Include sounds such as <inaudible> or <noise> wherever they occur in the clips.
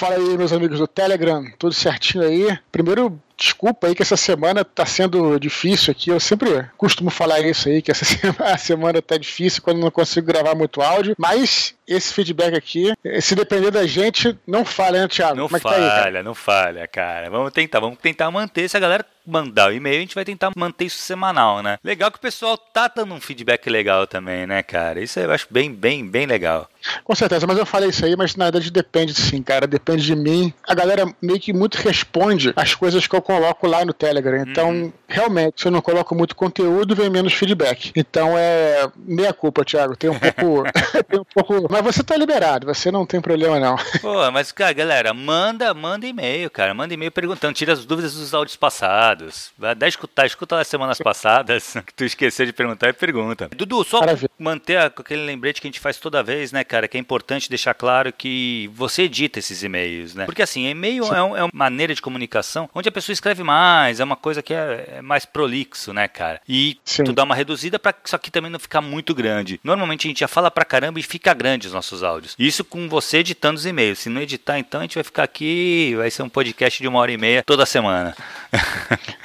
Fala aí, meus amigos do Telegram, tudo certinho aí? Primeiro, desculpa aí que essa semana tá sendo difícil aqui. Eu sempre costumo falar isso aí, que essa <laughs> semana, a semana tá difícil quando não consigo gravar muito áudio. Mas esse feedback aqui, se depender da gente, não falha, né, Thiago? Não Como falha, é tá aí, não falha, cara. Vamos tentar, vamos tentar manter. Se a galera mandar o e-mail, a gente vai tentar manter isso semanal, né? Legal que o pessoal tá dando um feedback legal também, né, cara? Isso eu acho bem, bem, bem legal. Com certeza, mas eu falei isso aí, mas na verdade depende sim, cara. Depende de mim. A galera meio que muito responde as coisas que eu coloco lá no Telegram. Então, uhum. realmente, se eu não coloco muito conteúdo, vem menos feedback. Então é meia culpa, Thiago. Tem um <laughs> pouco. <laughs> tem um pouco. Mas você tá liberado, você não tem problema, não. Pô, mas, cara, galera, manda, manda e-mail, cara. Manda e-mail perguntando, tira as dúvidas dos áudios passados. Vai dar escutar, escuta as semanas passadas, <laughs> que tu esqueceu de perguntar e pergunta. Dudu, só Maravilha. manter aquele lembrete que a gente faz toda vez, né, cara? Que é importante deixar claro que você edita esses e-mails, né? Porque assim, e-mail é, um, é, uma maneira de comunicação onde a pessoa escreve mais, é uma coisa que é, é mais prolixo, né, cara? E Sim. tu dá uma reduzida para isso aqui também não ficar muito grande. Normalmente a gente já fala pra caramba e fica grande os nossos áudios. Isso com você editando os e-mails. Se não editar, então a gente vai ficar aqui, vai ser um podcast de uma hora e meia toda semana.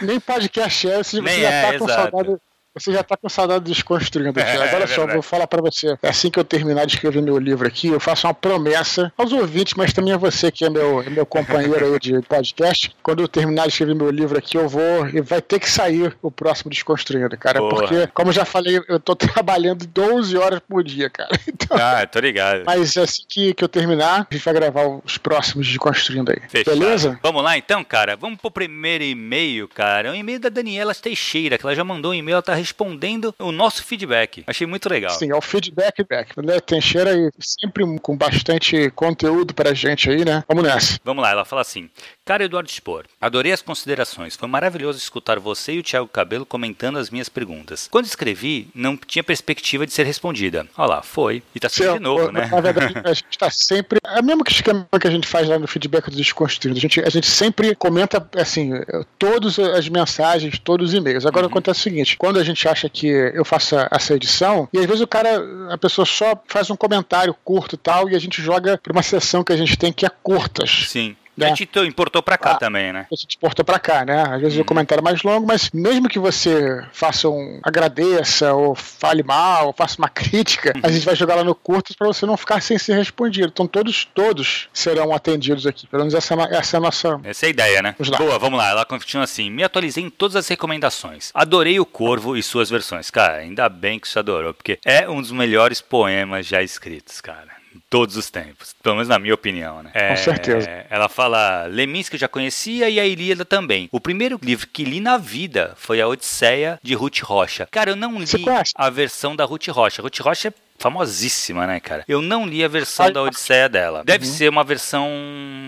Nem podcast é, se você já tá é, com exato. saudade você já tá com saudade desconstruindo, Thiago. É, Olha é só, vou falar para você. Assim que eu terminar de escrever meu livro aqui, eu faço uma promessa aos ouvintes, mas também a você que é meu, é meu companheiro aí de <laughs> podcast. Quando eu terminar de escrever meu livro aqui, eu vou e vai ter que sair o próximo Desconstruindo, cara. Porra. Porque, como eu já falei, eu tô <laughs> trabalhando 12 horas por dia, cara. <laughs> Então, ah, tô ligado. Mas assim que, que eu terminar, a gente vai gravar os próximos Desconstruindo aí. Fechado. Beleza? Vamos lá então, cara. Vamos pro primeiro e-mail, cara. É um e-mail da Daniela Teixeira, que ela já mandou um e-mail, ela tá respondendo o nosso feedback. Achei muito legal. Sim, é o feedback back. Né? Teixeira aí sempre com bastante conteúdo pra gente aí, né? Vamos nessa. Vamos lá, ela fala assim: Cara Eduardo Spor, adorei as considerações. Foi maravilhoso escutar você e o Thiago Cabelo comentando as minhas perguntas. Quando escrevi, não tinha perspectiva de ser respondida. Olha lá, foi. E tá sendo de novo, né? Na verdade, <laughs> a gente tá sempre. É o mesmo esquema que a gente faz lá no feedback dos desconstruídos. A gente, a gente sempre comenta, assim, todas as mensagens, todos os e-mails. Agora uhum. acontece o seguinte: quando a gente acha que eu faço essa edição, e às vezes o cara, a pessoa só faz um comentário curto e tal, e a gente joga pra uma sessão que a gente tem que é curtas. Sim. Né? A gente importou para cá ah, também, né? A gente importou para cá, né? Às vezes hum. o comentário é mais longo, mas mesmo que você faça um agradeça, ou fale mal, ou faça uma <laughs> crítica, a gente vai jogar lá no curto para você não ficar sem ser respondido. Então todos, todos serão atendidos aqui. Pelo menos essa, é essa é a nossa. Essa é a ideia, né? Vamos Boa, vamos lá. Ela continua assim: me atualizei em todas as recomendações. Adorei o Corvo e suas versões. Cara, ainda bem que você adorou, porque é um dos melhores poemas já escritos, cara todos os tempos, pelo menos na minha opinião, né? É, Com certeza. Ela fala Leminski eu já conhecia e a Ilíada também. O primeiro livro que li na vida foi a Odisseia de Ruth Rocha. Cara, eu não li a versão da Ruth Rocha. Ruth Rocha é famosíssima, né, cara? Eu não li a versão da Odisseia dela. Deve uhum. ser uma versão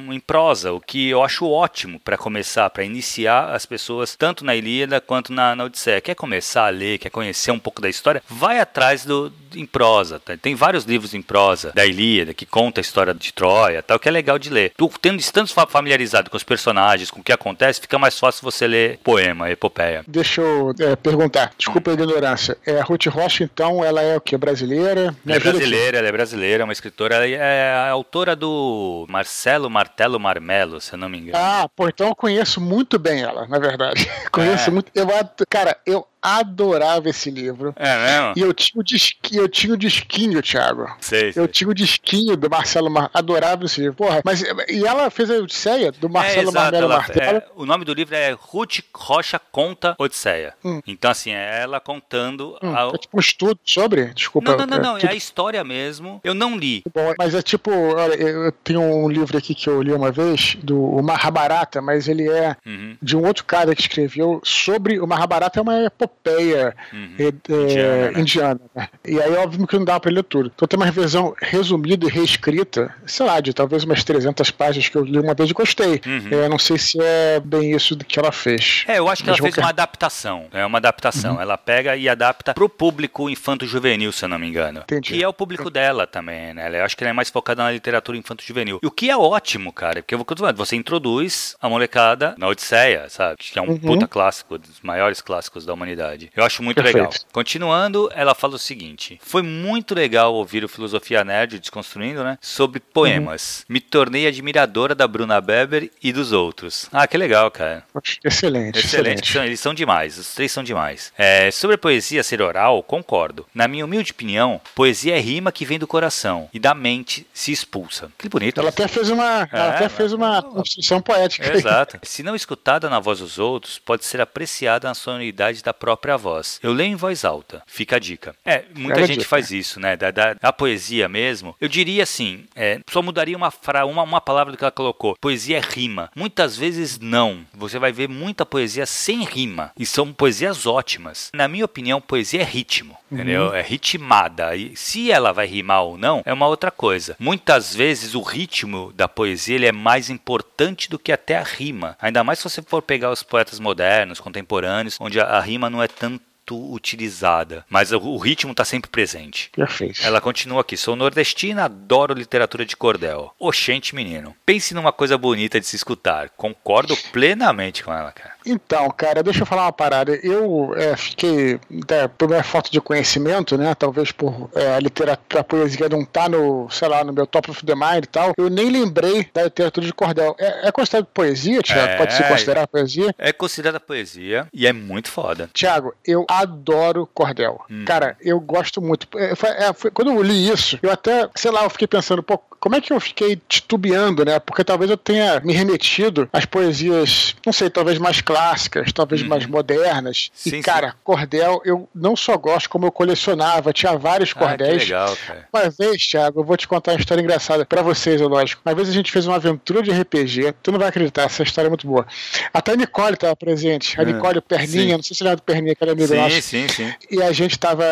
em prosa, o que eu acho ótimo para começar, para iniciar as pessoas tanto na Ilíada quanto na, na Odisseia. Quer começar a ler, quer conhecer um pouco da história? Vai atrás do em prosa. Tá? Tem vários livros em prosa da Ilíada que conta a história de Troia, tal, que é legal de ler. Tu tendo estando familiarizado com os personagens, com o que acontece, fica mais fácil você ler poema, epopeia. Deixa eu é, perguntar. Desculpa a ignorância. É, a Ruth Rocha, então, ela é o que? Brasileira? Ela é brasileira, ela é brasileira, é uma escritora. Ela é a autora do Marcelo Martelo Marmelo, se eu não me engano. Ah, pô, então eu conheço muito bem ela, na verdade. <laughs> conheço é. muito. Eu, cara, eu adorava esse livro. É mesmo? E eu tinha o disquinho, eu tinha o disquinho, Thiago. Sei, sei. Eu tinha o disquinho do Marcelo Mar... Adorava esse livro. Porra, mas e ela fez a Odisseia do Marcelo é, Marmelo Martelo. É, o nome do livro é Ruth Rocha Conta Odisseia. Hum. Então, assim, é ela contando. Hum, a... É tipo um estudo sobre? Desculpa. Não, não, não, não. É, é a história mesmo. Eu não li. Bom, mas é tipo, olha, eu tenho um livro aqui que eu li uma vez, do Mahabharata, mas ele é uhum. de um outro cara que escreveu sobre. O Mahabharata é uma epopeia uhum. é, indiana. Né? indiana né? E aí, óbvio que não dá pra ler tudo. Então tem uma revisão resumida e reescrita, sei lá, de talvez umas 300 páginas que eu li uma vez e gostei. Uhum. É, não sei se é bem isso que ela fez. É, eu acho que Mas ela fez uma adaptação. É uma adaptação. Uhum. Ela pega e adapta pro público infanto-juvenil, se eu não me engano. Entendi. Que é o público dela também, né? Eu acho que ela é mais focada na literatura infanto-juvenil. E o que é ótimo, cara, porque eu vou falando, você introduz a molecada na Odisseia, sabe? Que é um uhum. puta clássico, dos maiores clássicos da humanidade Eu acho muito Perfeito. legal. Continuando, ela fala o seguinte: Foi muito legal ouvir o Filosofia Nerd desconstruindo, né? Sobre poemas. Uhum. Me tornei admiradora da Bruna Beber e dos outros. Ah, que legal, cara. Excelente. Excelente. excelente. Eles são demais. Os três são demais. É, sobre a poesia ser oral, concordo. Na minha humilde opinião, poesia é rima que vem do coração e da mente se expulsa. Que bonito. Ela até fez uma, ela até fez uma construção poética. Exato. Se não escutada na voz dos outros, pode ser apreciada na sonoridade da própria voz. Eu leio em voz alta. Fica a dica. É, muita gente dica. faz isso, né? Da, da, da, poesia mesmo. Eu diria assim, é, só mudaria uma, fra, uma, uma palavra do que ela colocou. Poesia é rima. Muitas vezes não. Você vai ver muita poesia sem rima. E são poesias ótimas. Na minha opinião, poesia é ritmo. Uhum. Entendeu? É ritmada. E se ela vai rimar ou não, é uma outra coisa. Muitas vezes o ritmo da poesia ele é mais importante do que até a rima. Ainda mais se você for pegar os poetas modernos, contemporâneos, onde a, a rima não é tanto utilizada, mas o, o ritmo está sempre presente. Perfeito. Ela continua aqui: sou nordestina, adoro literatura de cordel. Oxente, menino. Pense numa coisa bonita de se escutar. Concordo plenamente com ela, cara. Então, cara, deixa eu falar uma parada. Eu é, fiquei, é, por minha falta de conhecimento, né? Talvez por é, a literatura, a poesia não tá no, sei lá, no meu top of the mind e tal. Eu nem lembrei da literatura de cordel. É, é considerado poesia, Tiago? É, Pode se considerar poesia? É considerada poesia e é muito foda. Tiago, eu adoro cordel. Hum. Cara, eu gosto muito. É, foi, é, foi, quando eu li isso, eu até, sei lá, eu fiquei pensando, pô, como é que eu fiquei titubeando, né? Porque talvez eu tenha me remetido às poesias, não sei, talvez mais clássicas, talvez uhum. mais modernas. Sim, e, cara, sim. cordel eu não só gosto, como eu colecionava, tinha vários ah, cordéis. Que legal, cara. Uma vez, Thiago, eu vou te contar uma história engraçada para vocês, é lógico. Uma vez a gente fez uma aventura de RPG, tu não vai acreditar, essa história é muito boa. Até a Nicole estava presente, a Nicole Perninha, sim. não sei se lembra do Perninha, aquele amigo sim, nosso. Sim, sim, E a gente estava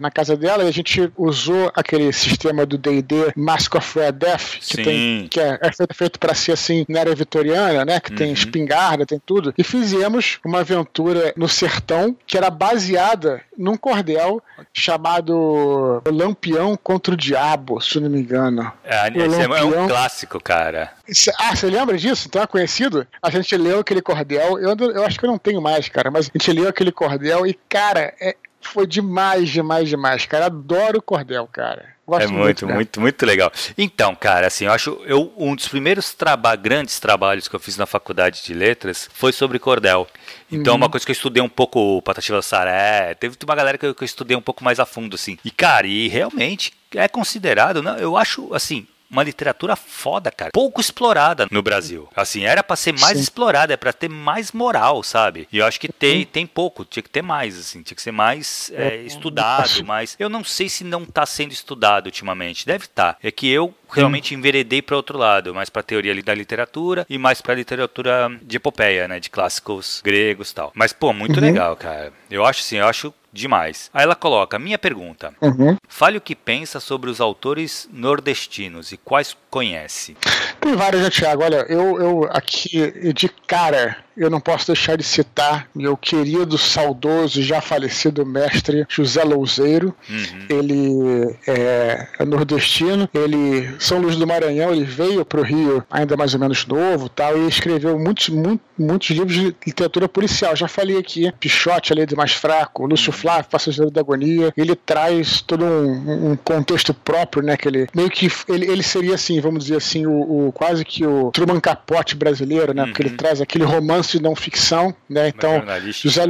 na casa dela e a gente usou aquele sistema do D&D Mask of Red Death, que, tem, que é, é feito para ser assim na era vitoriana, né? Que uhum. tem espingarda, tem tudo. E fizemos uma aventura no sertão que era baseada num cordel chamado Lampião contra o Diabo, se não me engano. É, esse Lampião... é um clássico, cara. Ah, você lembra disso? Então é conhecido? A gente leu aquele cordel, eu, eu acho que eu não tenho mais, cara, mas a gente leu aquele cordel e, cara, é, foi demais, demais, demais, cara. Adoro o cordel, cara. Gosto é muito, muito, muito, muito, legal. Então, cara, assim, eu acho eu um dos primeiros traba grandes trabalhos que eu fiz na faculdade de letras foi sobre cordel. Então, uhum. uma coisa que eu estudei um pouco o Patativa Saré, teve uma galera que eu, que eu estudei um pouco mais a fundo, assim. E, cara, e realmente é considerado, não, eu acho, assim, uma literatura foda, cara. Pouco explorada no Brasil. Assim, era para ser mais Sim. explorada, é para ter mais moral, sabe? E eu acho que tem, tem pouco, tinha que ter mais, assim, tinha que ser mais é, é estudado, mas eu não sei se não tá sendo estudado ultimamente. Deve estar. Tá. É que eu realmente enveredei para outro lado, mais para teoria da literatura e mais para literatura de epopeia, né, de clássicos gregos, tal. Mas pô, muito uhum. legal, cara. Eu acho assim, eu acho demais. Aí ela coloca: minha pergunta. Uhum. Fale o que pensa sobre os autores nordestinos e quais conhece. Tem vários, né, Tiago? Olha, eu, eu aqui de cara eu não posso deixar de citar meu querido, saudoso, já falecido mestre José Louzeiro. Uhum. Ele é, é, nordestino, ele São Luís do Maranhão, ele veio para o Rio ainda mais ou menos novo tal, e escreveu muitos, muitos, muitos livros de literatura policial. Já falei aqui, Pichote, ali do mais fraco, Lúcio uhum. Flávio, Passageiro da Agonia. Ele traz todo um, um, contexto próprio, né? Que ele meio que ele, ele seria assim, vamos dizer assim, o, o quase que o Truman Capote brasileiro, né? Uhum. Porque ele uhum. traz aquele romance de não ficção, né? Então, José,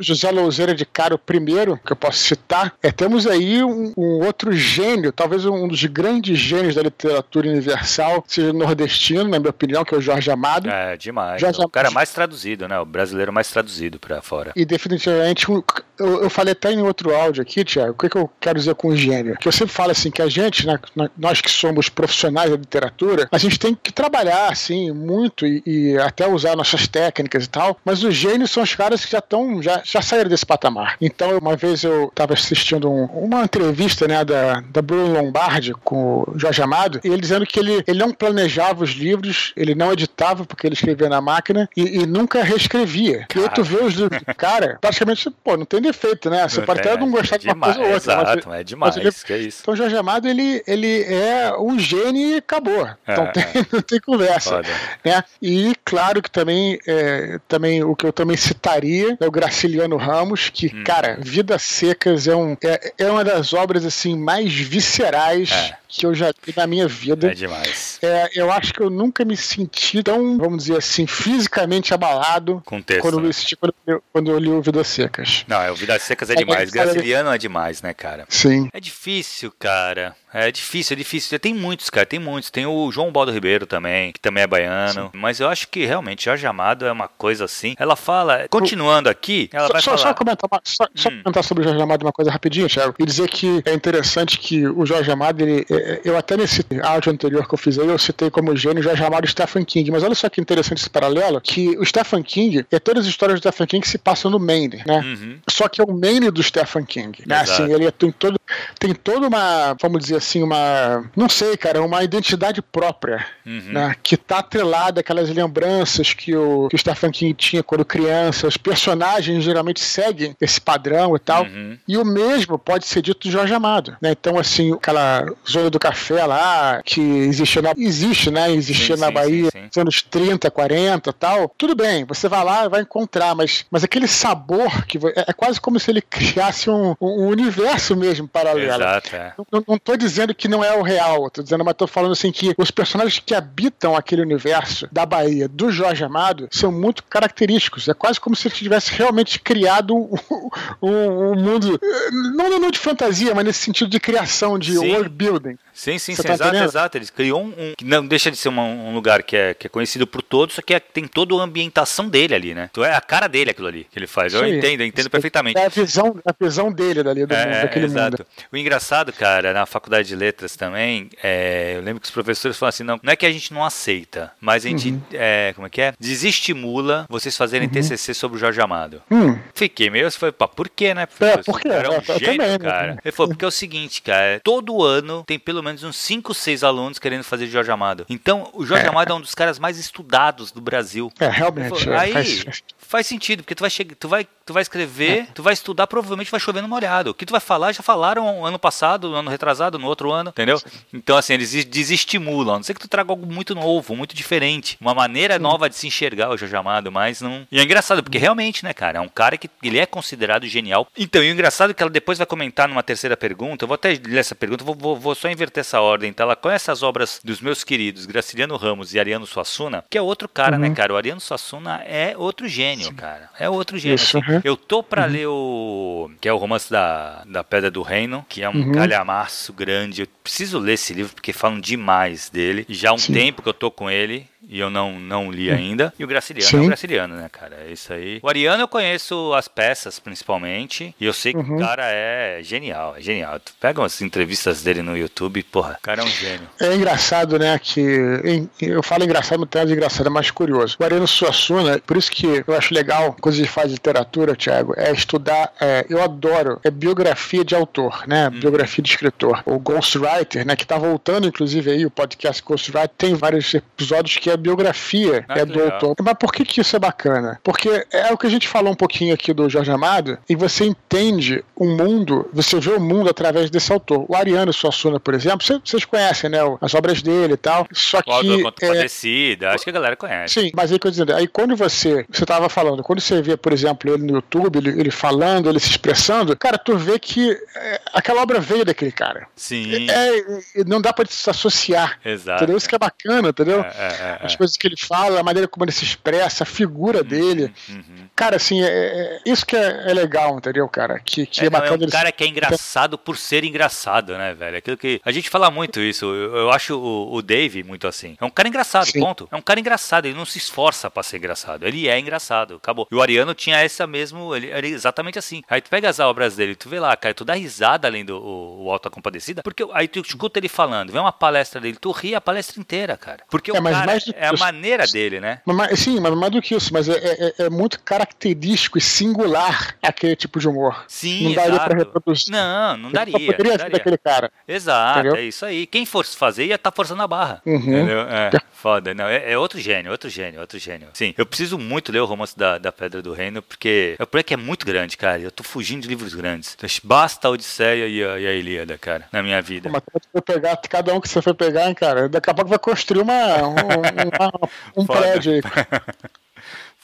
José Louzeira de Caro primeiro, que eu posso citar, é, temos aí um, um, outro gênio, talvez um dos grandes gênios da literatura universal, seja nordestino, na minha opinião, que é o Jorge Amado. É, demais. Jorge o cara mais traduzido, né? O brasileiro mais traduzido para fora. E definitivamente, eu, eu falei até em outro áudio aqui, Tiago, o que, que eu quero dizer com gênio? Que eu sempre falo assim, que a gente, né, nós que somos profissionais da literatura, a gente tem que trabalhar, assim, muito e, e até usar nossas técnicas e tal, mas os gênios são os caras que já estão, já, já saíram desse patamar. Então, uma vez eu estava assistindo um, uma entrevista, né, da, da Bruno Lombardi com o Jorge Amado, e ele dizendo que ele, ele não planejava os livros, ele não editava porque ele escrevia na máquina e, e nunca reescrevia. E aí tu vê os livros do cara, praticamente, pô, não tem defeito, né? Você pode até não gostar de uma coisa ou outra. Exato, mas, é demais, mas ele, que é isso. Então, o Jorge Amado, ele, ele é um gênio e acabou. Então, tem, <laughs> não tem conversa. Né? E claro que também, é, também o que eu também citaria é o Graciliano Ramos, que, hum. cara, Vidas Secas é, um, é, é uma das obras assim mais viscerais é que eu já vi na minha vida. É demais. É, eu acho que eu nunca me senti tão, vamos dizer assim, fisicamente abalado Com texto, quando, né? eu, quando, eu, quando eu li o Vidas Secas. Não, o Vidas Secas é, é demais. Graciliano é demais, né, cara? Sim. É difícil, cara. É difícil, é difícil. Tem muitos, cara, tem muitos. Tem o João Baldo Ribeiro também, que também é baiano. Sim. Mas eu acho que realmente Jorge Amado é uma coisa assim. Ela fala, continuando aqui, ela só, vai só, falar. Só comentar, só, só hum. comentar sobre o Jorge Amado uma coisa rapidinho, Thiago. E dizer que é interessante que o Jorge Amado, ele, é, é, eu até nesse áudio anterior que eu fiz aí, eu citei como gênio o Jorge Amado e Stephen King. Mas olha só que interessante esse paralelo, que o Stephen King, é todas as histórias do Stephen King se passam no Maine, né? Uhum. Só que é o Maine do Stephen King. Né? Assim, ele tem todo, tem toda uma, vamos dizer assim, uma não sei, cara, uma identidade própria, uhum. né? Que tá atrelada àquelas lembranças que o, que o Stephen King tinha quando criança. Os personagens geralmente seguem esse padrão e tal. Uhum. E o mesmo pode ser dito do Jorge Amado, né? Então, assim, aquela zona do café lá, que existia na, existe, né? Existia sim, na sim, Bahia sim, nos anos 30, 40 tal. Tudo bem, você vai lá e vai encontrar, mas, mas aquele sabor que é, é quase como se ele criasse um, um universo mesmo paralelo. Exato, é. não, não tô dizendo que não é o real, tô dizendo, mas tô falando assim que os personagens que habitam aquele universo da Bahia do Jorge Amado são muito característicos. É quase como se ele tivesse realmente criado <laughs> um, um, um mundo, não, não de fantasia, mas nesse sentido de criação, de Sim. world building. Sim, sim, sim tá exato, exato. Eles criou um, um, que não deixa de ser uma, um lugar que é, que é conhecido por todos, só que é, tem toda a ambientação dele ali, né? Então é a cara dele aquilo ali que ele faz. Eu entendo, eu entendo perfeitamente. É a visão, a visão dele dali do é, mundo, daquele exato. mundo. O engraçado, cara, na faculdade de letras também, é, eu lembro que os professores falam assim, não, não é que a gente não aceita, mas a gente, uhum. é, como é que é? Desestimula vocês fazerem uhum. TCC sobre o Jorge Amado. Uhum. Fiquei meio, você foi, pá, por quê, né? É, por quê? Era um é, gênio, também, né? cara. Ele falou, porque é o seguinte, cara, todo ano tem pelo menos uns 5, seis alunos querendo fazer Jorge Amado. Então, o Jorge é. Amado é um dos caras mais estudados do Brasil. É, realmente. Aí, faz... faz sentido, porque tu vai, chegar, tu vai tu vai escrever, é. tu vai estudar, provavelmente vai chover no molhado. O que tu vai falar, já falaram ano passado, ano retrasado, no outro ano, entendeu? Então, assim, eles desestimulam. A não sei que tu traga algo muito novo, muito diferente. Uma maneira nova de se enxergar o Jorge Amado, mas não. E é engraçado, porque realmente, né, cara, é um cara que ele é considerado genial. Então, e o engraçado é que ela depois vai comentar numa terceira pergunta, eu vou até ler essa pergunta, vou, vou, vou só inverter essa ordem. Então, ela conhece as obras dos meus queridos Graciliano Ramos e Ariano Suassuna, que é outro cara, né, uhum. né, cara? O Ariano Suassuna é outro gênio, cara. É outro gênio. Isso, assim. uhum. Eu tô pra ler o. que é o romance da, da Pedra do Reino, que é um uhum. calhamaço grande. Eu preciso ler esse livro porque falam demais dele. Já há um Sim. tempo que eu tô com ele e eu não, não li ainda. E o Graciliano Sim. é o Graciliano, né, cara? É isso aí. O Ariano eu conheço as peças, principalmente, e eu sei que uhum. o cara é genial, é genial. Tu pega umas entrevistas dele no YouTube, porra, o cara é um gênio. É engraçado, né, que eu falo engraçado, mas tem engraçado, é mais curioso. O Ariano Suassuna, por isso que eu acho legal, quando a gente faz literatura, Thiago, é estudar, é, eu adoro, é biografia de autor, né, hum. biografia de escritor. O Ghostwriter, né, que tá voltando, inclusive, aí, o podcast Ghostwriter, tem vários episódios que é biografia ah, é do autor. Mas por que, que isso é bacana? Porque é o que a gente falou um pouquinho aqui do Jorge Amado, e você entende o mundo, você vê o mundo através desse autor. O Ariano Suassuna, por exemplo, vocês conhecem, né? As obras dele e tal. Só que. É, acho que a galera conhece. Sim, mas aí, dizendo, aí quando você. Você estava falando, quando você vê, por exemplo, ele no YouTube, ele, ele falando, ele se expressando, cara, tu vê que é, aquela obra veio daquele cara. Sim. É, é não dá pra se associar. Exato. Entendeu? Isso que é bacana, entendeu? É, é, é, as coisas que ele fala, a maneira como ele se expressa, a figura uhum, dele. Uhum. Cara, assim, é, é isso que é, é, legal, entendeu, cara? Que, que é, é bacana. Não, é um cara que é engraçado por ser engraçado, né, velho? Aquilo que. A gente fala muito isso. Eu, eu acho o, o Dave muito assim. É um cara engraçado, Sim. ponto. É um cara engraçado. Ele não se esforça pra ser engraçado. Ele é engraçado. Acabou. E o Ariano tinha essa mesmo. Ele era exatamente assim. Aí tu pega as obras dele, tu vê lá, cara, tu dá risada além do o, o Alta Compadecida, porque aí tu escuta ele falando, vê uma palestra dele, tu ri a palestra inteira, cara. Porque é, o cara é a maneira dele, né? Mas, sim, mas mais do que isso, mas é, é, é, muito característico e singular aquele tipo de humor. Sim, não daria para reproduzir. Não, não daria. Não poderia ser daquele cara. Exato, É isso aí. Quem fosse fazer ia estar tá forçando a barra. Uhum. Entendeu? É, foda. Não, é, é, outro gênio, outro gênio, outro gênio. Sim, eu preciso muito ler o romance da, da Pedra do Reino, porque é que é muito grande, cara. Eu tô fugindo de livros grandes. Então, basta a Odisseia e a, e a Ilíada, cara, na minha vida. Mas você pegar, cada um que você for pegar, hein, cara, daqui a pouco vai construir uma, um, uma, um <laughs> prédio aí. <laughs>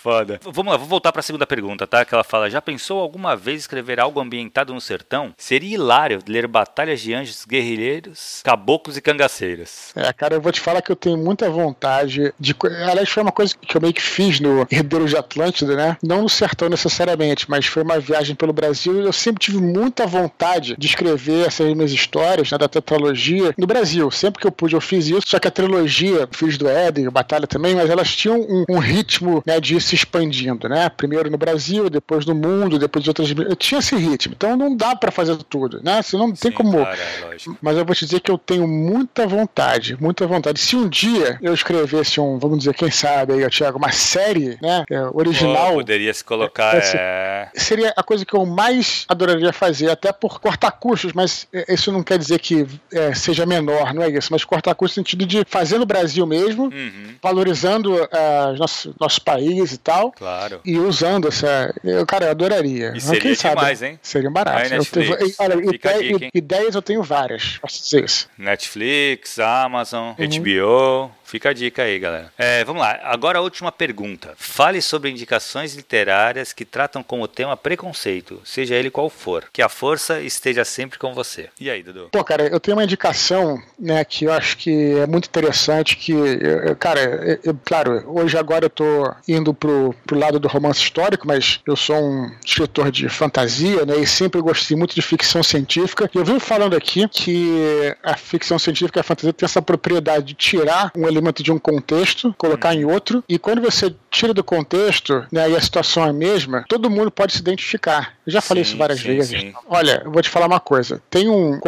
Foda. Vamos lá, vou voltar para a segunda pergunta, tá? Que ela fala: Já pensou alguma vez escrever algo ambientado no sertão? Seria hilário ler batalhas de anjos guerrilheiros, caboclos e cangaceiras. É, cara, eu vou te falar que eu tenho muita vontade de. Aliás, foi uma coisa que eu meio que fiz no <laughs> Herdeiros de Atlântida, né? Não no sertão necessariamente, mas foi uma viagem pelo Brasil e eu sempre tive muita vontade de escrever essas minhas histórias, né, da tetralogia, no Brasil. Sempre que eu pude, eu fiz isso. Só que a trilogia, fiz do Éden, Batalha também, mas elas tinham um, um ritmo, né, de se expandindo, né? Primeiro no Brasil, depois no mundo, depois de outras. Eu tinha esse ritmo, então não dá para fazer tudo, né? Você não tem Sim, como. Cara, é Mas eu vou te dizer que eu tenho muita vontade, muita vontade. Se um dia eu escrevesse um, vamos dizer, quem sabe aí, Thiago, uma série, né? É, original. Oh, poderia se colocar. É, Seria a coisa que eu mais adoraria fazer, até por cortar custos, mas é, isso não quer dizer que é, seja menor, não é isso, mas cortar custos no sentido de fazer no Brasil mesmo, uhum. valorizando uh, nosso, nosso país e tal. Claro. E usando essa. Eu, cara, eu adoraria. E seria demais, sabe? hein? Seria barato. Eu tenho, olha, ideia, dica, ideias eu tenho várias. Posso dizer isso. Netflix, Amazon, uhum. HBO. Fica a dica aí, galera. É, vamos lá. Agora a última pergunta. Fale sobre indicações literárias que tratam como tema preconceito, seja ele qual for. Que a força esteja sempre com você. E aí, Dudu? Pô, cara, eu tenho uma indicação, né, que eu acho que é muito interessante, que, eu, cara, eu, claro, hoje agora eu tô indo pro, pro lado do romance histórico, mas eu sou um escritor de fantasia, né, e sempre gostei muito de ficção científica. E eu venho falando aqui que a ficção científica e a fantasia tem essa propriedade de tirar um elemento elemento de um contexto, colocar em outro, e quando você tira do contexto, né, e a situação é a mesma, todo mundo pode se identificar. Eu já falei sim, isso várias sim, vezes. Sim. Olha, eu vou te falar uma coisa. Tem um.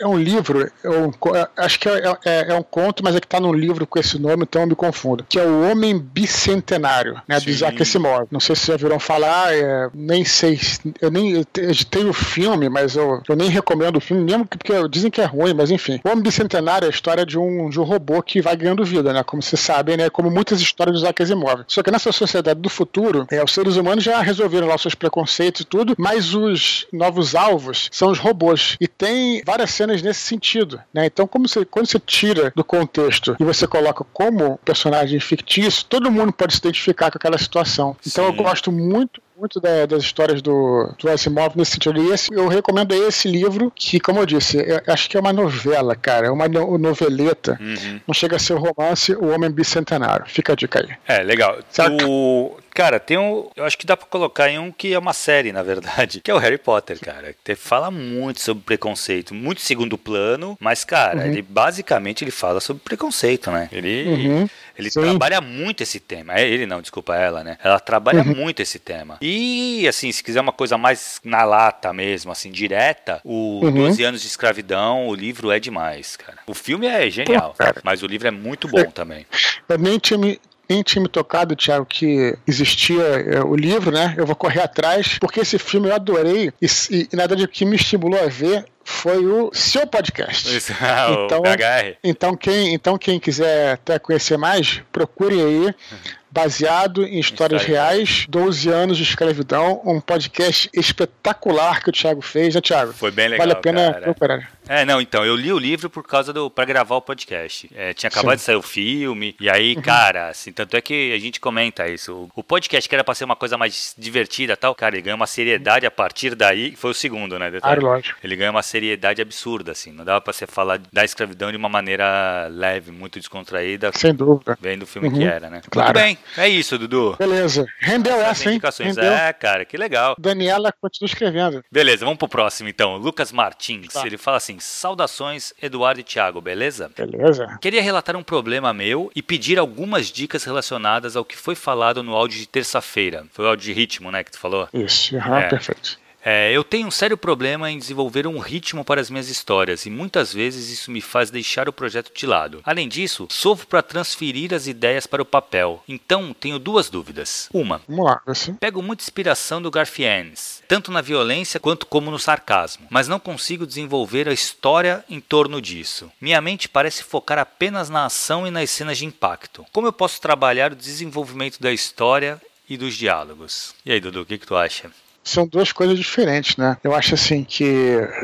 É um livro, é um, é, acho que é, é, é, um conto, mas é que está num livro com esse nome, então eu me confundo. Que é o Homem Bicentenário, né? Do Isaac Asimov. Não sei se já viram falar, é, nem sei. Eu nem eu tenho o filme, mas eu, eu nem recomendo o filme, mesmo porque dizem que é ruim, mas enfim. O Homem Bicentenário é a história de um, de um robô que vai ganhando vida, né? Como vocês sabem, né? Como muitas histórias do Isaac Asimov. Só que nessa sociedade do futuro, é, os seres humanos já resolveram lá os seus preconceitos e tudo, mas os novos alvos são os robôs. E tem várias cenas nesse sentido, né? Então, como você, quando você tira do contexto e você coloca como personagem fictício, todo mundo pode se identificar com aquela situação. Então, Sim. eu gosto muito muito da, das histórias do, do Asimov nesse sentido. E esse, eu recomendo esse livro, que, como eu disse, eu acho que é uma novela, cara. É uma noveleta. Uhum. Não chega a ser um romance, O Homem Bicentenário. Fica a dica aí. É, legal. O, Cara, tem um. Eu acho que dá pra colocar em um que é uma série, na verdade, <laughs> que é o Harry Potter, cara. Que fala muito sobre preconceito, muito segundo plano, mas, cara, uhum. ele basicamente ele fala sobre preconceito, né? Ele, uhum. ele trabalha muito esse tema. É ele não, desculpa ela, né? Ela trabalha uhum. muito esse tema. E, assim, se quiser uma coisa mais na lata mesmo, assim, direta, o uhum. 12 anos de escravidão, o livro é demais, cara. O filme é genial, Pô, mas o livro é muito bom também. Nem tinha me, nem tinha me tocado, Thiago, que existia é, o livro, né? Eu vou correr atrás, porque esse filme eu adorei e, e, na verdade o que me estimulou a ver foi o seu podcast. <laughs> Isso, então, o então quem, então quem quiser até conhecer mais, procure aí <laughs> baseado em histórias reais, 12 anos de escravidão, um podcast espetacular que o Thiago fez, né, Thiago? Foi bem legal. Vale a pena procurar. É, não, então, eu li o livro por causa do. para gravar o podcast. É, tinha acabado Sim. de sair o filme, e aí, uhum. cara, assim, tanto é que a gente comenta isso. O, podcast que era pra ser uma coisa mais divertida tal, cara, ele ganha uma seriedade a partir daí, foi o segundo, né? Detalhe. Ah, lógico. Ele ganha uma seriedade absurda, assim. Não dava pra você falar da escravidão de uma maneira leve, muito descontraída. Sem dúvida. Vendo o filme uhum. que era, né? Claro. Muito bem, é isso, Dudu. Beleza. Rendeu essa, hein? Rendeu. É, cara, que legal. Daniela continua escrevendo. Beleza, vamos pro próximo então. Lucas Martins, tá. ele fala assim: saudações, Eduardo e Thiago, beleza? Beleza. Queria relatar um problema meu e pedir algumas dicas relacionadas ao que foi falado no áudio de terça-feira. Foi o áudio de ritmo, né, que tu falou? Isso, uhum, é. perfeito. É, eu tenho um sério problema em desenvolver um ritmo para as minhas histórias e muitas vezes isso me faz deixar o projeto de lado. Além disso, sofro para transferir as ideias para o papel. Então, tenho duas dúvidas. Uma, Vamos lá, assim. pego muita inspiração do Garfienes, tanto na violência quanto como no sarcasmo, mas não consigo desenvolver a história em torno disso. Minha mente parece focar apenas na ação e nas cenas de impacto. Como eu posso trabalhar o desenvolvimento da história e dos diálogos? E aí, Dudu, o que, que tu acha? São duas coisas diferentes, né? Eu acho assim que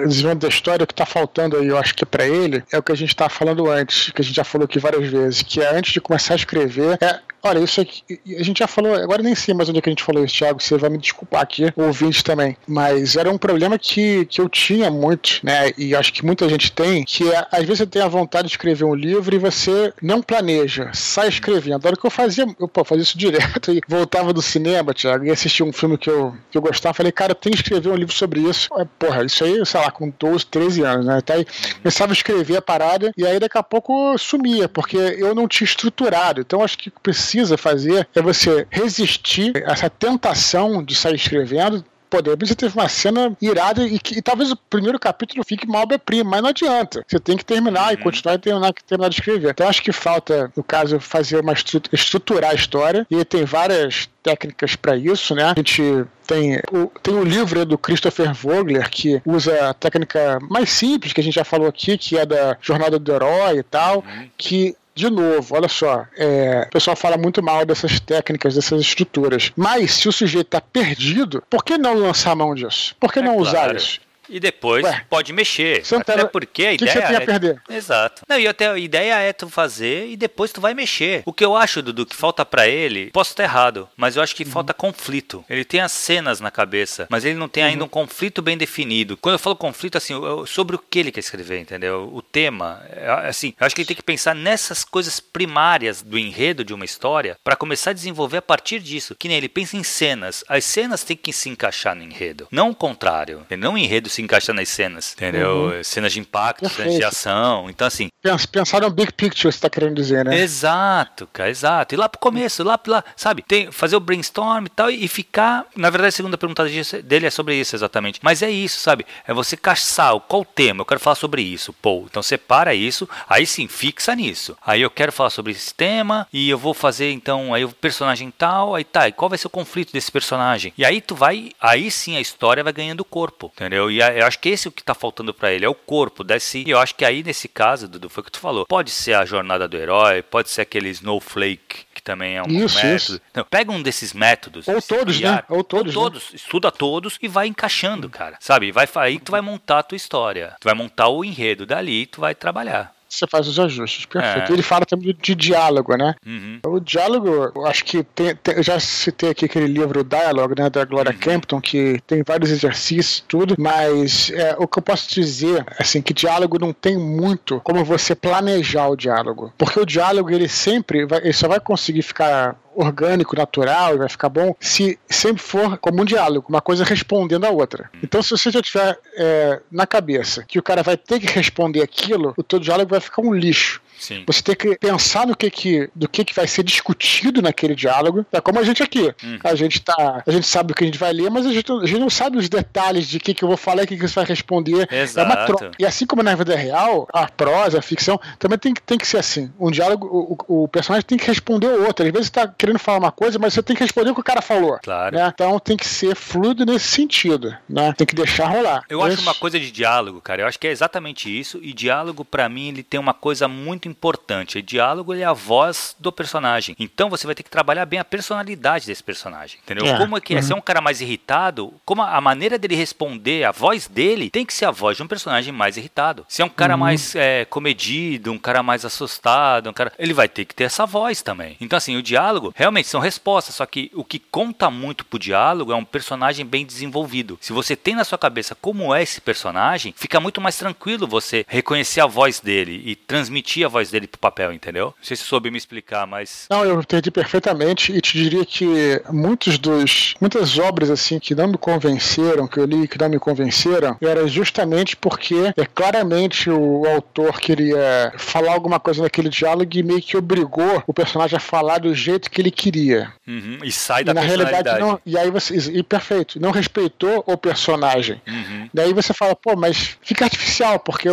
desenvolvimento da história, o que está faltando aí, eu acho que para ele, é o que a gente estava falando antes, que a gente já falou aqui várias vezes, que é antes de começar a escrever, é Olha, isso aqui, a gente já falou, agora nem sei mais onde é que a gente falou isso, Thiago, você vai me desculpar aqui, ouvinte também, mas era um problema que, que eu tinha muito, né, e acho que muita gente tem, que é, às vezes você tem a vontade de escrever um livro e você não planeja, sai escrevendo. Era o que eu fazia, eu pô, fazia isso <laughs> direto e voltava do cinema, Thiago, e assistia um filme que eu, que eu gostava, falei, cara, tenho que escrever um livro sobre isso. Porra, isso aí, sei lá, com 12, 13 anos, né, até aí começava a escrever a parada e aí daqui a pouco sumia, porque eu não tinha estruturado, então acho que precisa precisa fazer é você resistir a essa tentação de sair escrevendo, poder. Você teve uma cena irada e, que, e talvez o primeiro capítulo fique mal obra-prima, mas não adianta. Você tem que terminar uhum. e continuar e terminar, terminar de escrever. Então acho que falta, no caso, fazer uma estruturar a história e tem várias técnicas para isso, né? A gente tem o, tem o livro do Christopher Vogler que usa a técnica mais simples que a gente já falou aqui, que é da jornada do herói e tal, uhum. que de novo, olha só, é, o pessoal fala muito mal dessas técnicas, dessas estruturas. Mas se o sujeito está perdido, por que não lançar a mão disso? Por que é não claro. usar isso? E depois Ué, pode mexer. Santana, até porque a ideia. Que você tem a é perder? Exato. Não, e até a ideia é tu fazer e depois tu vai mexer. O que eu acho, Dudu, que falta para ele, posso estar errado, mas eu acho que uhum. falta conflito. Ele tem as cenas na cabeça, mas ele não tem uhum. ainda um conflito bem definido. Quando eu falo conflito, assim, sobre o que ele quer escrever, entendeu? O tema. É, assim, eu acho que ele tem que pensar nessas coisas primárias do enredo de uma história para começar a desenvolver a partir disso. Que nem ele pensa em cenas. As cenas têm que se encaixar no enredo. Não o contrário. Não o enredo se encaixa nas cenas, entendeu? Uhum. Cenas de impacto, Perfeito. cenas de ação. Então, assim. Pensar no big picture, você tá querendo dizer, né? Exato, cara, exato. E lá pro começo, lá, lá sabe? Tem, fazer o brainstorm e tal, e ficar. Na verdade, a segunda pergunta dele é sobre isso, exatamente. Mas é isso, sabe? É você caçar qual o tema. Eu quero falar sobre isso, pô. Então separa isso, aí sim, fixa nisso. Aí eu quero falar sobre esse tema, e eu vou fazer, então, aí o personagem tal, aí tá, e qual vai ser o conflito desse personagem? E aí tu vai, aí sim a história vai ganhando corpo, entendeu? E eu acho que esse é o que tá faltando para ele, é o corpo desse. E eu acho que aí nesse caso, Dudu, foi o que tu falou. Pode ser a jornada do herói, pode ser aquele snowflake que também é um isso, método. Isso. Então, pega um desses métodos. Ou todos, né? Ou todos. Ou todos. Né? Estuda todos e vai encaixando, cara. Sabe? Vai aí tu vai montar a tua história. Tu vai montar o enredo dali, tu vai trabalhar você faz os ajustes. Perfeito. É. Ele fala também de, diálogo, né? Uhum. O diálogo, eu acho que tem, tem, eu já citei aqui aquele livro Dialogue, né, da Gloria uhum. Campton, que tem vários exercícios tudo, mas é, o que eu posso dizer, assim, que diálogo não tem muito como você planejar o diálogo. Porque o diálogo, ele sempre, vai, ele só vai conseguir ficar orgânico, natural e vai ficar bom se sempre for como um diálogo, uma coisa respondendo a outra. Então, se você já tiver é, na cabeça que o cara vai ter que responder aquilo, o teu diálogo vai ficar um lixo. Sim. Você tem que pensar no que que, do que, que vai ser discutido naquele diálogo. É como a gente aqui. Uhum. A gente tá. A gente sabe o que a gente vai ler, mas a gente, a gente não sabe os detalhes de que, que eu vou falar e o que, que você vai responder. Exato. É uma troca. E assim como na vida real, a prosa, a ficção, também tem, tem que ser assim. Um diálogo, o, o personagem tem que responder o outro. Às vezes você tá querendo falar uma coisa, mas você tem que responder o que o cara falou. Claro. Né? Então tem que ser fluido nesse sentido. Né? Tem que deixar rolar. Eu acho uma coisa de diálogo, cara. Eu acho que é exatamente isso. E diálogo, para mim, ele tem uma coisa muito importante. O diálogo é a voz do personagem. Então você vai ter que trabalhar bem a personalidade desse personagem. Entendeu? É. Como é que é? Uhum. Se é um cara mais irritado, como a maneira dele responder, a voz dele, tem que ser a voz de um personagem mais irritado. Se é um cara uhum. mais é, comedido, um cara mais assustado, um cara. Ele vai ter que ter essa voz também. Então, assim, o diálogo realmente são respostas, só que o que conta muito pro diálogo é um personagem bem desenvolvido. Se você tem na sua cabeça como é esse personagem, fica muito mais tranquilo você reconhecer a voz dele e transmitir a voz dele pro papel, entendeu? Não sei se soube me explicar, mas. Não, eu entendi perfeitamente e te diria que muitos dos. muitas obras assim que não me convenceram, que eu li que não me convenceram, era justamente porque é claramente o autor queria falar alguma coisa naquele diálogo e meio que obrigou o personagem a falar do jeito que ele queria. Uhum, e sai da e, na realidade não. E aí você. E perfeito, não respeitou o personagem. Uhum. Daí você fala, pô, mas fica artificial, porque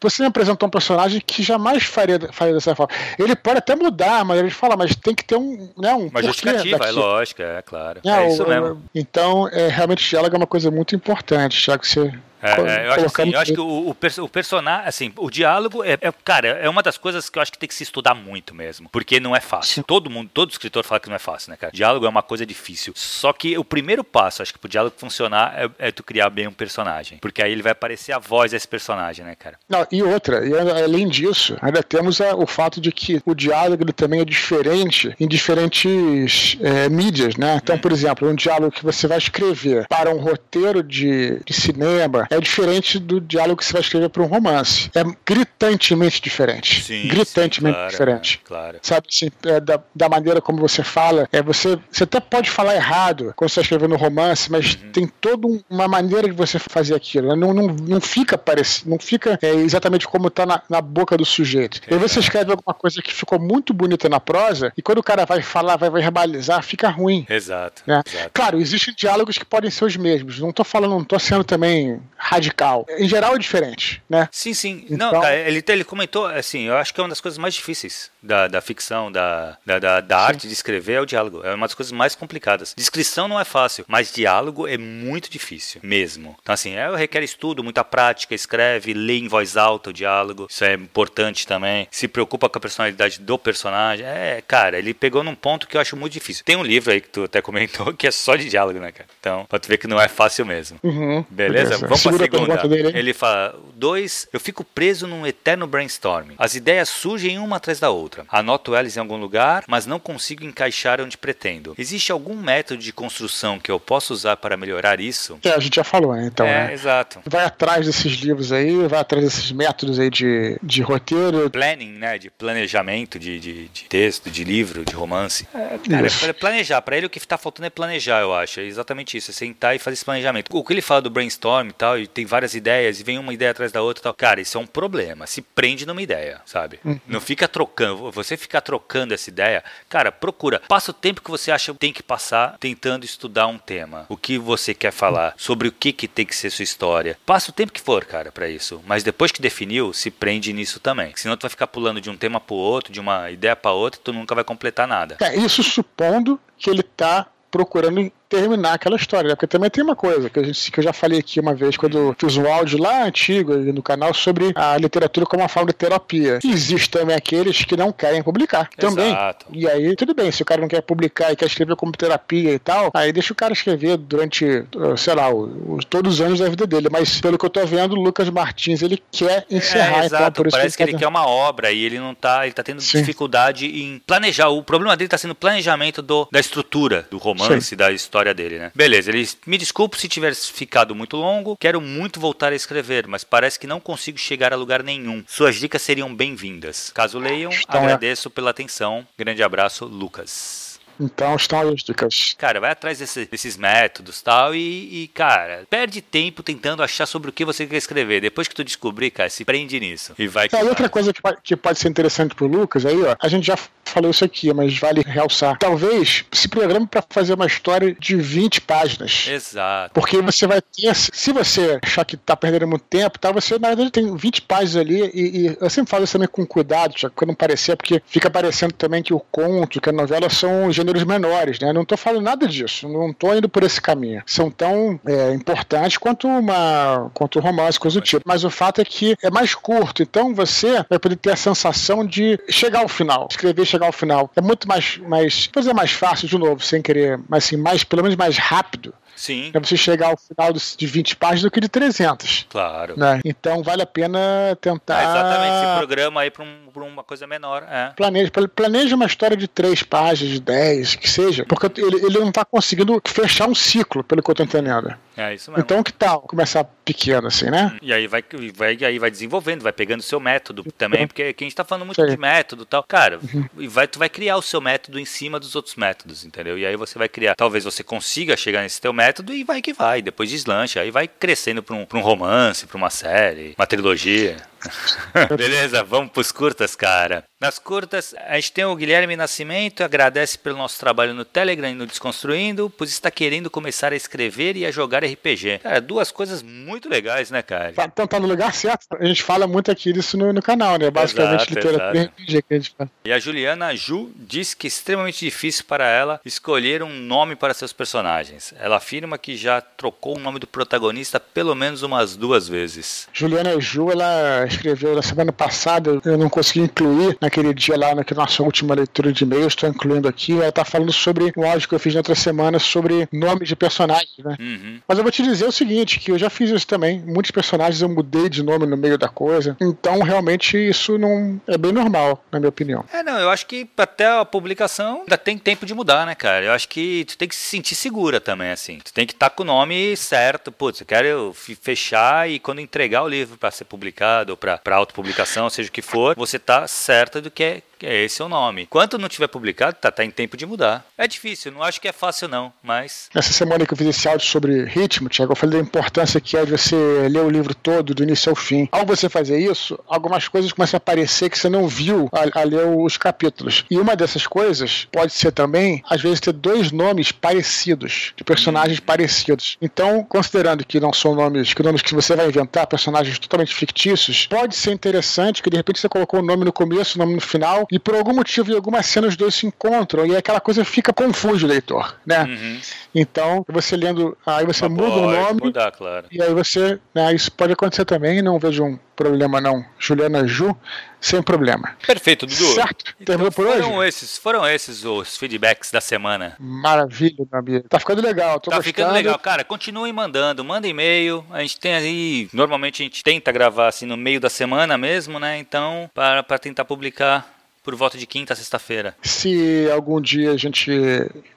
você me apresentou um personagem que jamais faria, faria dessa forma. Ele pode até mudar, mas ele fala, mas tem que ter um. Né, um uma justificativa, é lógico, é claro. É, é isso mesmo. Então, é, realmente, diálogo é uma coisa muito importante, já que você é, é, eu acho, assim, eu acho que o, o, o, personagem, assim, o diálogo é, é, cara, é uma das coisas que eu acho que tem que se estudar muito mesmo, porque não é fácil. Todo mundo, todo escritor fala que não é fácil, né, cara? Diálogo é uma coisa difícil. Só que o primeiro passo, acho que pro diálogo funcionar é, é tu criar bem um personagem, porque aí ele vai aparecer a voz desse personagem, né, cara? Não, e outra, e além disso, ainda temos a, o fato de que o diálogo também é diferente em diferentes é, mídias, né? Então, hum. por exemplo, um diálogo que você vai escrever para um roteiro de, de cinema, é diferente do diálogo que você vai escrever para um romance. É gritantemente diferente. Sim, gritantemente sim, claro, diferente. Claro. Sabe assim, é, da, da maneira como você fala, é você, você até pode falar errado quando você está escrevendo um romance, mas uhum. tem toda uma maneira de você fazer aquilo. Né? Não, não, não fica parecido, não fica é, exatamente como está na, na, boca do sujeito. É. E aí você escreve alguma coisa que ficou muito bonita na prosa, e quando o cara vai falar, vai verbalizar, fica ruim. Exato. Né? exato. Claro, existem diálogos que podem ser os mesmos. Não estou falando, não estou sendo também radical. Em geral é diferente, né? Sim, sim. Então... Não, cara, ele, ele comentou, assim, eu acho que é uma das coisas mais difíceis da, da ficção, da, da, da, da arte de escrever é o diálogo. É uma das coisas mais complicadas. Descrição não é fácil, mas diálogo é muito difícil, mesmo. Então, assim, é, requer estudo, muita prática, escreve, lê em voz alta o diálogo. Isso é importante também. Se preocupa com a personalidade do personagem. É, cara, ele pegou num ponto que eu acho muito difícil. Tem um livro aí que tu até <laughs> comentou que é só de diálogo, né, cara? Então, pra tu ver que não é fácil mesmo. Uhum, Beleza? Vamos pra segunda. Dele, ele fala: dois, eu fico preso num eterno brainstorming. As ideias surgem uma atrás da outra. Anoto elas em algum lugar, mas não consigo encaixar onde pretendo. Existe algum método de construção que eu possa usar para melhorar isso? É, a gente já falou, né? Então, é, né? exato. Vai atrás desses livros aí, vai atrás desses métodos aí de, de roteiro. Planning, né? De planejamento de, de, de texto, de livro, de romance. É, cara, é planejar. Para ele o que está faltando é planejar, eu acho. É exatamente isso. É sentar e fazer esse planejamento. O que ele fala do brainstorm e tal, e tem várias ideias, e vem uma ideia atrás da outra e tal. Cara, isso é um problema. Se prende numa ideia, sabe? Uhum. Não fica trocando. Você ficar trocando essa ideia, cara, procura. Passa o tempo que você acha que tem que passar tentando estudar um tema. O que você quer falar, sobre o que, que tem que ser sua história. Passa o tempo que for, cara, para isso. Mas depois que definiu, se prende nisso também. Senão tu vai ficar pulando de um tema pro outro, de uma ideia para outra, tu nunca vai completar nada. É, isso supondo que ele tá procurando terminar aquela história, né? Porque também tem uma coisa que, gente, que eu já falei aqui uma vez, quando fiz um áudio lá antigo no canal sobre a literatura como uma forma de terapia. Existem também aqueles que não querem publicar também. Exato. E aí, tudo bem, se o cara não quer publicar e quer escrever como terapia e tal, aí deixa o cara escrever durante, uh, sei lá, o, o, todos os anos da vida dele. Mas pelo que eu tô vendo, o Lucas Martins, ele quer encerrar. É, exato. Então, Parece que, ele, que ele quer uma obra e ele não tá, ele tá tendo Sim. dificuldade em planejar. O problema dele tá sendo o planejamento do, da estrutura do romance, Sim. da história dele, né? Beleza. Ele me desculpe se tiver ficado muito longo. Quero muito voltar a escrever, mas parece que não consigo chegar a lugar nenhum. Suas dicas seriam bem-vindas. Caso leiam, então, agradeço pela atenção. Grande abraço, Lucas. Então estão aí as dicas. Cara, vai atrás desse, desses métodos tal, e, e, cara, perde tempo tentando achar sobre o que você quer escrever. Depois que tu descobrir, cara, se prende nisso. E vai. É, outra coisa que pode, que pode ser interessante pro Lucas aí, ó, a gente já falou isso aqui, mas vale realçar. Talvez se programe para fazer uma história de 20 páginas. Exato. Porque você vai ter. Se você achar que tá perdendo muito tempo, tá, você na verdade tem 20 páginas ali, e, e eu sempre falo isso também com cuidado, já que não parecer, porque fica parecendo também que o conto, que a novela são gêneros menores, né? Não estou falando nada disso, não estou indo por esse caminho. São tão é, importantes quanto uma quanto romance, coisa do tipo. Mas o fato é que é mais curto, então você vai poder ter a sensação de chegar ao final, escrever chegar ao final. É muito mais, mais, depois é mais fácil de novo, sem querer, mas assim, mais, pelo menos mais rápido Sim. É você chegar ao final de 20 páginas do que de 300. Claro. Né? Então vale a pena tentar. É exatamente, esse programa aí para um, uma coisa menor. É. Planeja, planeja uma história de 3 páginas, de 10, que seja, porque ele, ele não está conseguindo fechar um ciclo, pelo que eu estou entendendo. É isso mesmo. Então que tal começar pequeno assim, né? E aí vai, vai, aí vai desenvolvendo, vai pegando o seu método também, porque aqui a gente tá falando muito Sim. de método e tal. Cara, uhum. e vai, tu vai criar o seu método em cima dos outros métodos, entendeu? E aí você vai criar, talvez você consiga chegar nesse teu método e vai que vai, depois deslancha, aí vai crescendo pra um, pra um romance, pra uma série, uma trilogia. <laughs> Beleza, vamos pros curtas, cara. Nas curtas, a gente tem o Guilherme Nascimento, agradece pelo nosso trabalho no Telegram e no Desconstruindo, pois está querendo começar a escrever e a jogar RPG. Cara, duas coisas muito legais, né, cara? Tá, então tá no lugar certo. A gente fala muito aqui disso no, no canal, né? Basicamente exato, literatura exato. RPG que a gente fala. E a Juliana Ju diz que é extremamente difícil para ela escolher um nome para seus personagens. Ela afirma que já trocou o nome do protagonista pelo menos umas duas vezes. Juliana Ju, ela escreveu na semana passada, eu não consegui incluir naquele dia lá, na nossa última leitura de e-mails, estou incluindo aqui, ela está falando sobre um áudio que eu fiz na outra semana sobre nomes de personagens, né? Uhum. Mas eu vou te dizer o seguinte, que eu já fiz isso também. Muitos personagens eu mudei de nome no meio da coisa. Então, realmente, isso não é bem normal, na minha opinião. É, não, eu acho que até a publicação ainda tem tempo de mudar, né, cara? Eu acho que tu tem que se sentir segura também, assim. Tu tem que estar tá com o nome certo. Putz, eu quero fechar e quando entregar o livro para ser publicado, para autopublicação, seja o que for, você tá certa do que é é esse é o nome. Enquanto não tiver publicado, tá, tá em tempo de mudar. É difícil, não acho que é fácil não, mas... Essa semana que eu fiz esse áudio sobre ritmo, Tiago, eu falei da importância que é de você ler o livro todo, do início ao fim. Ao você fazer isso, algumas coisas começam a aparecer que você não viu a, a ler os capítulos. E uma dessas coisas pode ser também, às vezes, ter dois nomes parecidos, de personagens hum. parecidos. Então, considerando que não são nomes, que nomes que você vai inventar, personagens totalmente fictícios, pode ser interessante que de repente você colocou o um nome no começo, o um nome no final, e por algum motivo, em alguma cena, os dois se encontram e aquela coisa fica confuso, leitor, né? Uhum. Então, você lendo, aí você Mas muda o nome. Mudar, claro. E aí você, né, isso pode acontecer também, não vejo um problema não. Juliana Ju, sem problema. Perfeito, Dudu. Certo? Terminou então, por foram hoje? Esses, foram esses os feedbacks da semana. Maravilha, meu amigo. Tá ficando legal, tô Tá gostando. ficando legal. Cara, continuem mandando, manda e-mail. A gente tem aí, normalmente a gente tenta gravar assim no meio da semana mesmo, né? Então, para, para tentar publicar por volta de quinta a sexta-feira. Se algum dia a gente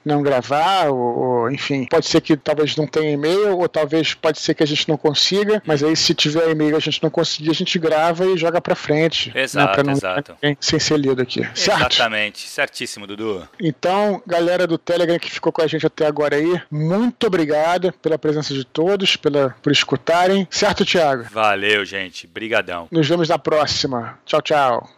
não gravar, ou, ou, enfim, pode ser que talvez não tenha e-mail, ou talvez pode ser que a gente não consiga, mas aí se tiver e-mail a gente não conseguir, a gente grava e joga pra frente. Né, exato, né, exato. Sem ser lido aqui. Certo? Exatamente, certíssimo, Dudu. Então, galera do Telegram que ficou com a gente até agora aí, muito obrigado pela presença de todos, pela, por escutarem. Certo, Thiago? Valeu, gente. Brigadão. Nos vemos na próxima. Tchau, tchau.